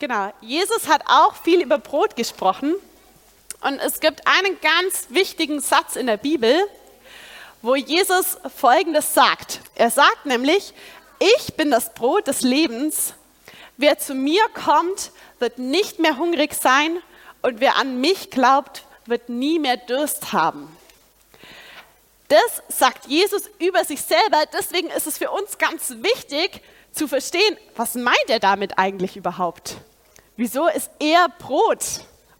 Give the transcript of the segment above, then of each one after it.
Genau. Jesus hat auch viel über Brot gesprochen. Und es gibt einen ganz wichtigen Satz in der Bibel, wo Jesus Folgendes sagt. Er sagt nämlich, ich bin das Brot des Lebens. Wer zu mir kommt, wird nicht mehr hungrig sein und wer an mich glaubt, wird nie mehr Durst haben. Das sagt Jesus über sich selber. Deswegen ist es für uns ganz wichtig zu verstehen, was meint er damit eigentlich überhaupt? Wieso ist er Brot?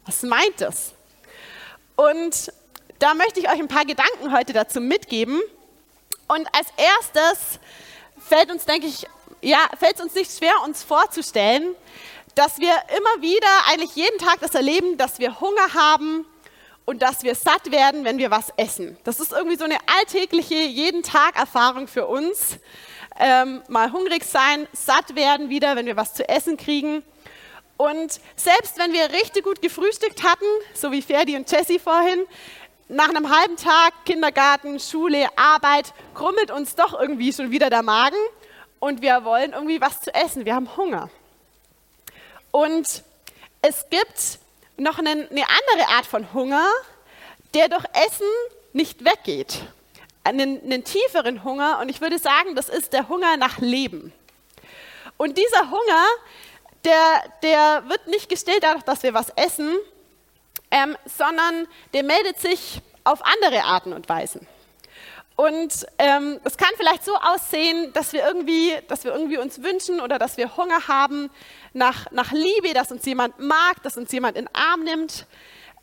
Was meint es? Und da möchte ich euch ein paar Gedanken heute dazu mitgeben. Und als erstes fällt uns, denke ich, ja, fällt es uns nicht schwer, uns vorzustellen, dass wir immer wieder, eigentlich jeden Tag das erleben, dass wir Hunger haben und dass wir satt werden, wenn wir was essen. Das ist irgendwie so eine alltägliche, jeden Tag Erfahrung für uns. Ähm, mal hungrig sein, satt werden wieder, wenn wir was zu essen kriegen. Und selbst wenn wir richtig gut gefrühstückt hatten, so wie Ferdi und Jessie vorhin, nach einem halben Tag Kindergarten, Schule, Arbeit, krummelt uns doch irgendwie schon wieder der Magen und wir wollen irgendwie was zu essen. Wir haben Hunger. Und es gibt noch eine, andere Art von Hunger, der durch Essen nicht weggeht. Einen, einen tieferen Hunger und ich würde sagen, das ist der Hunger nach Leben. Und dieser Hunger, der, der wird nicht gestillt dadurch, dass wir was essen, ähm, sondern der meldet sich auf andere Arten und Weisen. Und ähm, es kann vielleicht so aussehen, dass wir, irgendwie, dass wir irgendwie uns wünschen oder dass wir Hunger haben nach, nach Liebe, dass uns jemand mag, dass uns jemand in den Arm nimmt.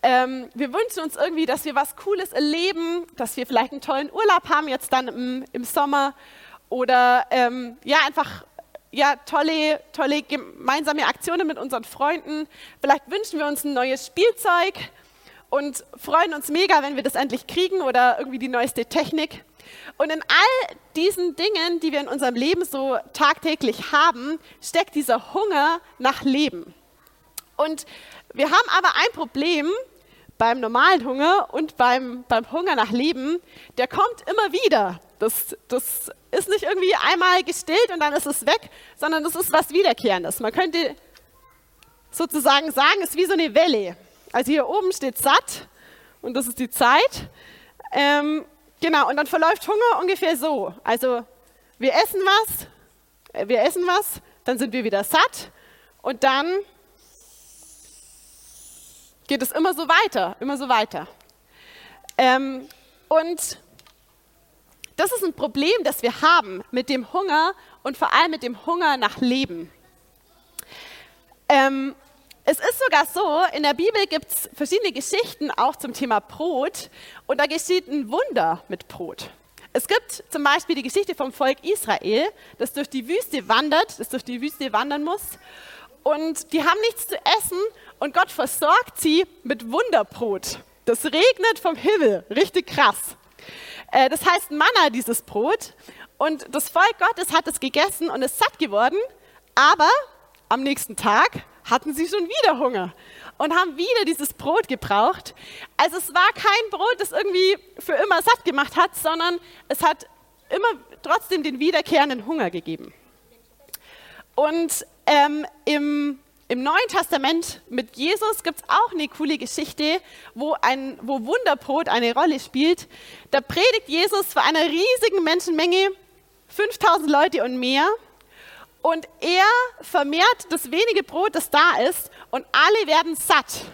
Ähm, wir wünschen uns irgendwie, dass wir was Cooles erleben, dass wir vielleicht einen tollen Urlaub haben, jetzt dann im, im Sommer. Oder ähm, ja, einfach ja, tolle, tolle gemeinsame Aktionen mit unseren Freunden. Vielleicht wünschen wir uns ein neues Spielzeug und freuen uns mega, wenn wir das endlich kriegen oder irgendwie die neueste Technik. Und in all diesen Dingen, die wir in unserem Leben so tagtäglich haben, steckt dieser Hunger nach Leben. Und wir haben aber ein Problem beim normalen Hunger und beim, beim Hunger nach Leben, der kommt immer wieder. Das, das ist nicht irgendwie einmal gestillt und dann ist es weg, sondern das ist was Wiederkehrendes. Man könnte sozusagen sagen, es ist wie so eine Welle. Also hier oben steht satt und das ist die Zeit. Ähm, genau, und dann verläuft Hunger ungefähr so. Also wir essen was, äh, wir essen was, dann sind wir wieder satt und dann geht es immer so weiter, immer so weiter. Ähm, und das ist ein Problem, das wir haben mit dem Hunger und vor allem mit dem Hunger nach Leben. Ähm, es ist sogar so, in der Bibel gibt es verschiedene Geschichten auch zum Thema Brot und da geschieht ein Wunder mit Brot. Es gibt zum Beispiel die Geschichte vom Volk Israel, das durch die Wüste wandert, das durch die Wüste wandern muss und die haben nichts zu essen und Gott versorgt sie mit Wunderbrot. Das regnet vom Himmel, richtig krass. Äh, das heißt Manna, dieses Brot. Und das Volk Gottes hat es gegessen und ist satt geworden, aber am nächsten Tag hatten sie schon wieder Hunger und haben wieder dieses Brot gebraucht. Also es war kein Brot, das irgendwie für immer satt gemacht hat, sondern es hat immer trotzdem den wiederkehrenden Hunger gegeben. Und ähm, im im Neuen Testament mit Jesus gibt es auch eine coole Geschichte, wo, ein, wo Wunderbrot eine Rolle spielt. Da predigt Jesus vor einer riesigen Menschenmenge, 5000 Leute und mehr. Und er vermehrt das wenige Brot, das da ist, und alle werden satt.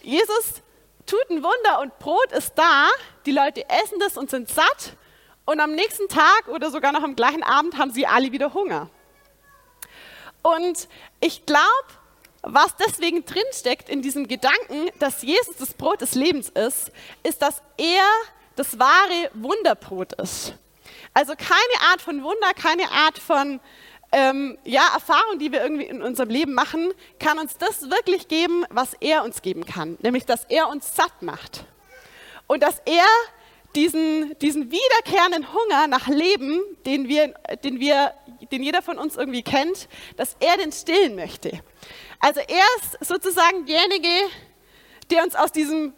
Jesus tut ein Wunder und Brot ist da, die Leute essen das und sind satt. Und am nächsten Tag oder sogar noch am gleichen Abend haben sie alle wieder Hunger. Und ich glaube, was deswegen drinsteckt in diesem Gedanken, dass Jesus das Brot des Lebens ist, ist, dass er das wahre Wunderbrot ist. Also keine Art von Wunder, keine Art von ähm, ja, Erfahrung, die wir irgendwie in unserem Leben machen, kann uns das wirklich geben, was er uns geben kann. Nämlich, dass er uns satt macht. Und dass er diesen, diesen wiederkehrenden Hunger nach Leben, den, wir, den, wir, den jeder von uns irgendwie kennt, dass er den stillen möchte. Also er ist sozusagen derjenige, der uns aus, diesem,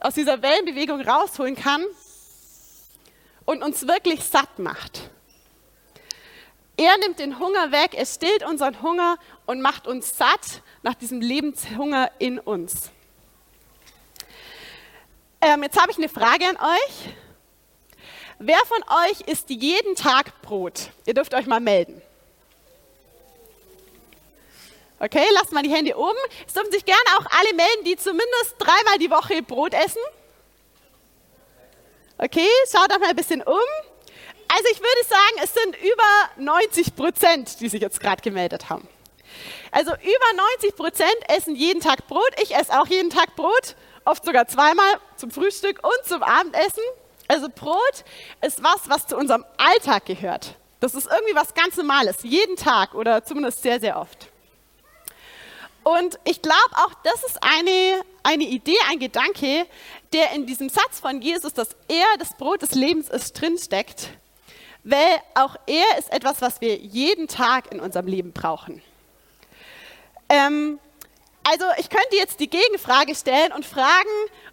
aus dieser Wellenbewegung rausholen kann und uns wirklich satt macht. Er nimmt den Hunger weg, er stillt unseren Hunger und macht uns satt nach diesem Lebenshunger in uns. Ähm, jetzt habe ich eine Frage an euch. Wer von euch isst jeden Tag Brot? Ihr dürft euch mal melden. Okay, lasst mal die Hände oben. Es dürfen sich gerne auch alle melden, die zumindest dreimal die Woche Brot essen. Okay, schaut euch mal ein bisschen um. Also ich würde sagen, es sind über 90 Prozent, die sich jetzt gerade gemeldet haben. Also über 90 Prozent essen jeden Tag Brot. Ich esse auch jeden Tag Brot, oft sogar zweimal zum Frühstück und zum Abendessen. Also Brot ist was, was zu unserem Alltag gehört. Das ist irgendwie was ganz Normales, jeden Tag oder zumindest sehr, sehr oft. Und ich glaube auch, das ist eine, eine Idee, ein Gedanke, der in diesem Satz von Jesus, dass er das Brot des Lebens ist, drinsteckt, weil auch er ist etwas, was wir jeden Tag in unserem Leben brauchen. Ähm, also ich könnte jetzt die Gegenfrage stellen und fragen,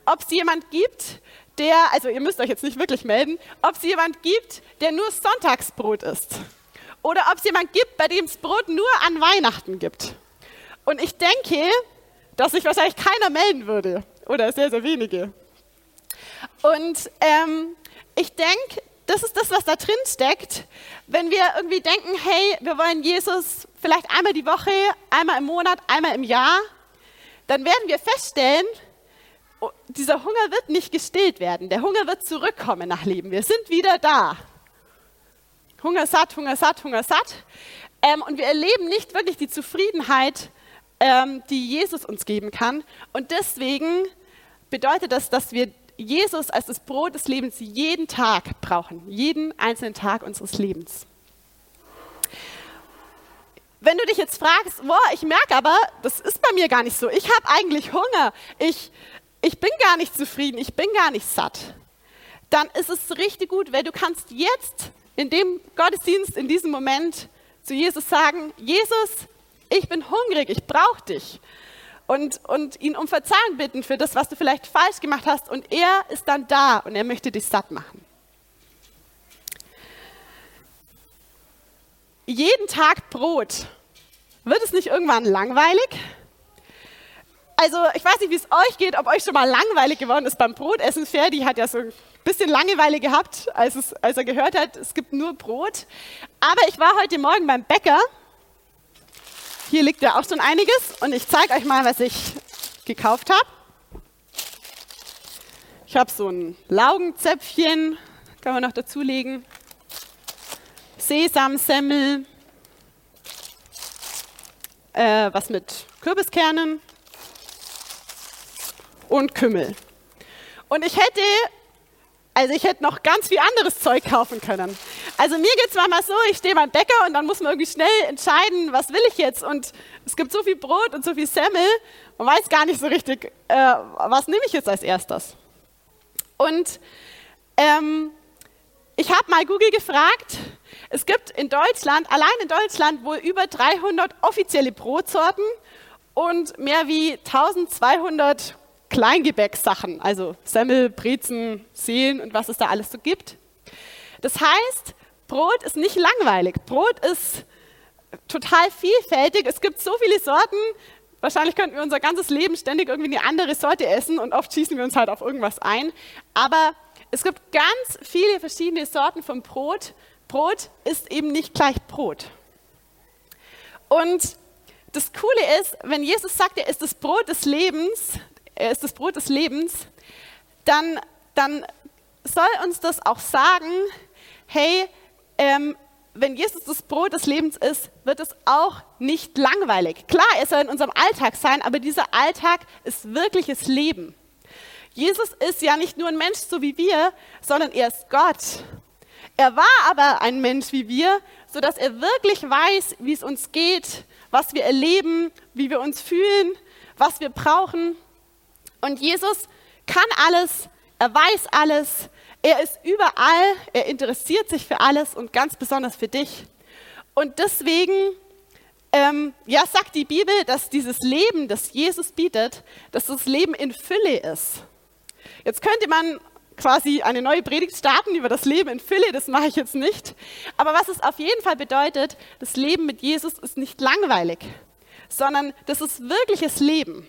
ob es jemand gibt, der, also ihr müsst euch jetzt nicht wirklich melden, ob es jemand gibt, der nur Sonntagsbrot isst. Oder ob es jemand gibt, bei dem es Brot nur an Weihnachten gibt. Und ich denke, dass sich wahrscheinlich keiner melden würde. Oder sehr, sehr wenige. Und ähm, ich denke, das ist das, was da drin steckt. Wenn wir irgendwie denken, hey, wir wollen Jesus vielleicht einmal die Woche, einmal im Monat, einmal im Jahr, dann werden wir feststellen, oh, dieser Hunger wird nicht gestillt werden. Der Hunger wird zurückkommen nach Leben. Wir sind wieder da. Hunger satt, Hunger satt, Hunger satt. Ähm, und wir erleben nicht wirklich die Zufriedenheit, ähm, die Jesus uns geben kann. Und deswegen bedeutet das, dass wir Jesus als das Brot des Lebens jeden Tag brauchen, jeden einzelnen Tag unseres Lebens. Wenn du dich jetzt fragst, boah, ich merke aber, das ist bei mir gar nicht so. Ich habe eigentlich Hunger. Ich, ich bin gar nicht zufrieden. Ich bin gar nicht satt. Dann ist es richtig gut, weil du kannst jetzt in dem Gottesdienst, in diesem Moment zu Jesus sagen, Jesus, ich bin hungrig, ich brauche dich und, und ihn um Verzeihung bitten für das, was du vielleicht falsch gemacht hast. Und er ist dann da und er möchte dich satt machen. Jeden Tag Brot. Wird es nicht irgendwann langweilig? Also ich weiß nicht, wie es euch geht, ob euch schon mal langweilig geworden ist beim Brotessen. Ferdi hat ja so ein bisschen Langeweile gehabt, als, es, als er gehört hat, es gibt nur Brot. Aber ich war heute Morgen beim Bäcker hier liegt ja auch schon einiges und ich zeige euch mal, was ich gekauft habe. Ich habe so ein Laugenzäpfchen, kann man noch dazulegen. Sesamsemmel, äh, was mit Kürbiskernen und Kümmel. Und ich hätte, also ich hätte noch ganz viel anderes Zeug kaufen können. Also mir geht es manchmal so, ich stehe beim Bäcker und dann muss man irgendwie schnell entscheiden, was will ich jetzt. Und es gibt so viel Brot und so viel Semmel, man weiß gar nicht so richtig, äh, was nehme ich jetzt als erstes. Und ähm, ich habe mal Google gefragt, es gibt in Deutschland, allein in Deutschland, wohl über 300 offizielle Brotsorten und mehr wie 1200 Kleingebäcksachen, also Semmel, Brezen, Seelen und was es da alles so gibt. Das heißt, Brot ist nicht langweilig. Brot ist total vielfältig. Es gibt so viele Sorten. Wahrscheinlich könnten wir unser ganzes Leben ständig irgendwie eine andere Sorte essen und oft schießen wir uns halt auf irgendwas ein. Aber es gibt ganz viele verschiedene Sorten von Brot. Brot ist eben nicht gleich Brot. Und das Coole ist, wenn Jesus sagt, er ist das Brot des Lebens, er ist das Brot des Lebens, dann, dann soll uns das auch sagen, hey, ähm, wenn Jesus das Brot des Lebens ist, wird es auch nicht langweilig. Klar, er soll in unserem Alltag sein, aber dieser Alltag ist wirkliches Leben. Jesus ist ja nicht nur ein Mensch so wie wir, sondern er ist Gott. Er war aber ein Mensch wie wir, sodass er wirklich weiß, wie es uns geht, was wir erleben, wie wir uns fühlen, was wir brauchen. Und Jesus kann alles, er weiß alles, er ist überall, er interessiert sich für alles und ganz besonders für dich. Und deswegen ähm, ja, sagt die Bibel, dass dieses Leben, das Jesus bietet, dass das Leben in Fülle ist. Jetzt könnte man quasi eine neue Predigt starten über das Leben in Fülle, das mache ich jetzt nicht. Aber was es auf jeden Fall bedeutet, das Leben mit Jesus ist nicht langweilig, sondern das ist wirkliches Leben.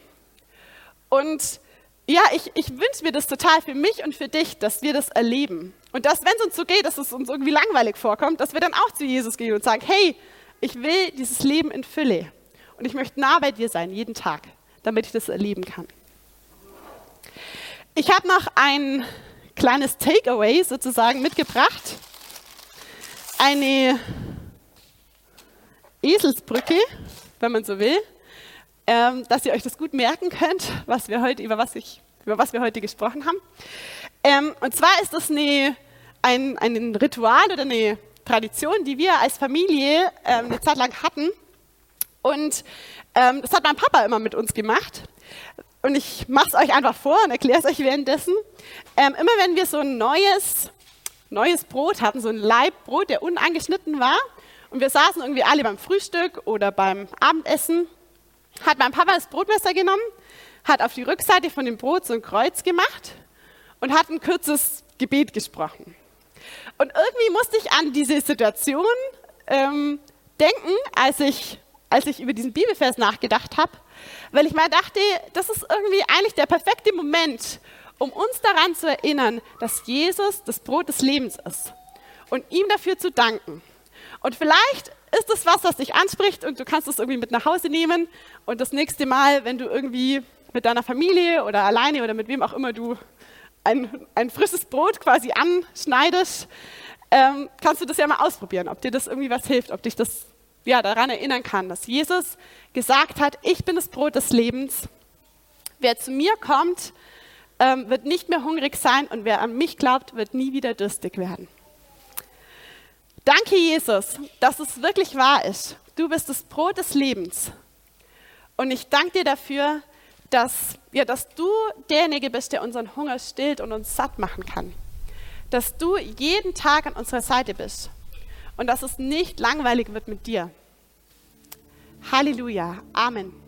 Und ja, ich, ich wünsche mir das total für mich und für dich, dass wir das erleben. Und dass, wenn es uns so geht, dass es uns irgendwie langweilig vorkommt, dass wir dann auch zu Jesus gehen und sagen, hey, ich will dieses Leben in Fülle. Und ich möchte nah bei dir sein, jeden Tag, damit ich das erleben kann. Ich habe noch ein kleines Takeaway sozusagen mitgebracht. Eine Eselsbrücke, wenn man so will, ähm, dass ihr euch das gut merken könnt, was wir heute, über, was ich, über was wir heute gesprochen haben. Ähm, und zwar ist das eine, ein, ein Ritual oder eine Tradition, die wir als Familie ähm, eine Zeit lang hatten. Und ähm, das hat mein Papa immer mit uns gemacht. Und ich mache es euch einfach vor und erkläre es euch währenddessen. Ähm, immer wenn wir so ein neues, neues Brot hatten, so ein Leibbrot, der unangeschnitten war, und wir saßen irgendwie alle beim Frühstück oder beim Abendessen, hat mein Papa das Brotmesser genommen, hat auf die Rückseite von dem Brot so ein Kreuz gemacht und hat ein kurzes Gebet gesprochen. Und irgendwie musste ich an diese Situation ähm, denken, als ich, als ich über diesen Bibelvers nachgedacht habe, weil ich mal dachte, das ist irgendwie eigentlich der perfekte Moment, um uns daran zu erinnern, dass Jesus das Brot des Lebens ist und ihm dafür zu danken. Und vielleicht ist es was, was dich anspricht und du kannst es irgendwie mit nach Hause nehmen und das nächste Mal, wenn du irgendwie mit deiner Familie oder alleine oder mit wem auch immer du ein, ein frisches Brot quasi anschneidest, ähm, kannst du das ja mal ausprobieren, ob dir das irgendwie was hilft, ob dich das ja, daran erinnern kann, dass Jesus gesagt hat, ich bin das Brot des Lebens. Wer zu mir kommt, ähm, wird nicht mehr hungrig sein und wer an mich glaubt, wird nie wieder durstig werden. Danke, Jesus, dass es wirklich wahr ist. Du bist das Brot des Lebens. Und ich danke dir dafür, dass, ja, dass du derjenige bist, der unseren Hunger stillt und uns satt machen kann. Dass du jeden Tag an unserer Seite bist und dass es nicht langweilig wird mit dir. Halleluja. Amen.